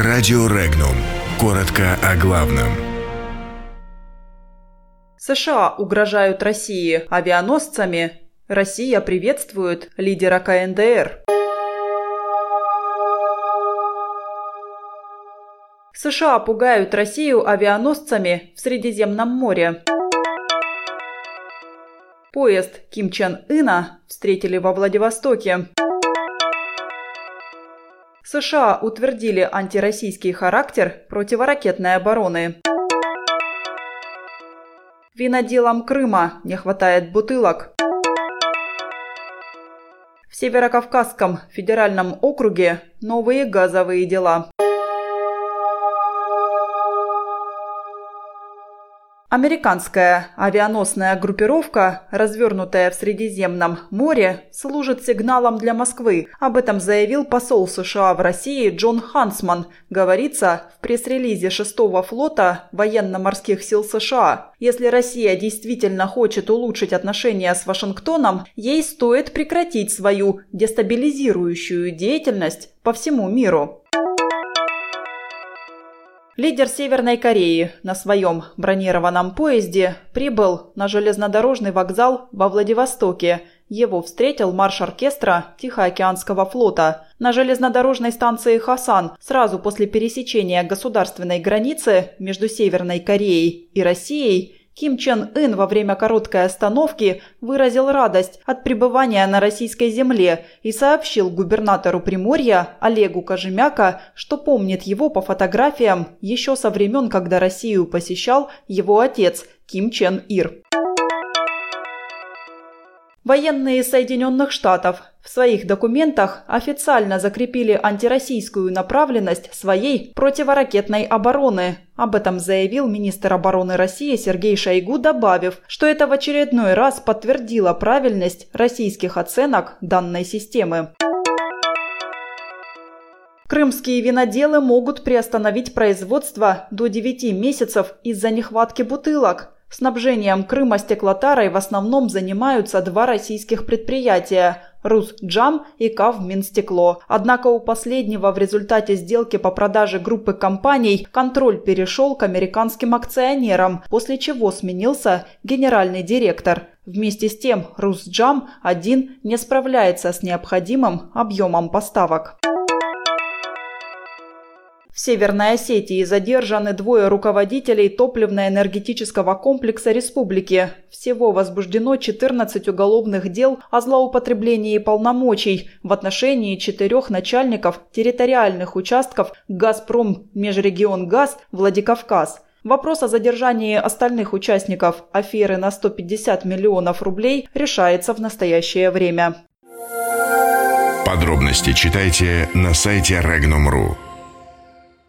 Радио Регнум. Коротко о главном. США угрожают России авианосцами. Россия приветствует лидера КНДР. США пугают Россию авианосцами в Средиземном море. Поезд Ким Чен Ына встретили во Владивостоке. США утвердили антироссийский характер противоракетной обороны. Виноделам Крыма не хватает бутылок. В Северокавказском федеральном округе новые газовые дела. Американская авианосная группировка, развернутая в Средиземном море, служит сигналом для Москвы. Об этом заявил посол США в России Джон Хансман. Говорится в пресс-релизе 6-го флота военно-морских сил США. Если Россия действительно хочет улучшить отношения с Вашингтоном, ей стоит прекратить свою дестабилизирующую деятельность по всему миру. Лидер Северной Кореи на своем бронированном поезде прибыл на железнодорожный вокзал во Владивостоке. Его встретил марш оркестра Тихоокеанского флота. На железнодорожной станции Хасан сразу после пересечения государственной границы между Северной Кореей и Россией Ким Чен Ын во время короткой остановки выразил радость от пребывания на российской земле и сообщил губернатору Приморья Олегу Кожемяка, что помнит его по фотографиям еще со времен, когда Россию посещал его отец Ким Чен Ир. Военные Соединенных Штатов в своих документах официально закрепили антироссийскую направленность своей противоракетной обороны. Об этом заявил министр обороны России Сергей Шойгу, добавив, что это в очередной раз подтвердило правильность российских оценок данной системы. Крымские виноделы могут приостановить производство до 9 месяцев из-за нехватки бутылок. Снабжением Крыма стеклотарой в основном занимаются два российских предприятия – «Русджам» и «КАВ Минстекло». Однако у последнего в результате сделки по продаже группы компаний контроль перешел к американским акционерам, после чего сменился генеральный директор. Вместе с тем «Русджам-1» не справляется с необходимым объемом поставок. В Северной Осетии задержаны двое руководителей топливно-энергетического комплекса республики. Всего возбуждено 14 уголовных дел о злоупотреблении полномочий в отношении четырех начальников территориальных участков «Газпром Межрегион Газ» Владикавказ. Вопрос о задержании остальных участников аферы на 150 миллионов рублей решается в настоящее время. Подробности читайте на сайте Regnum.ru.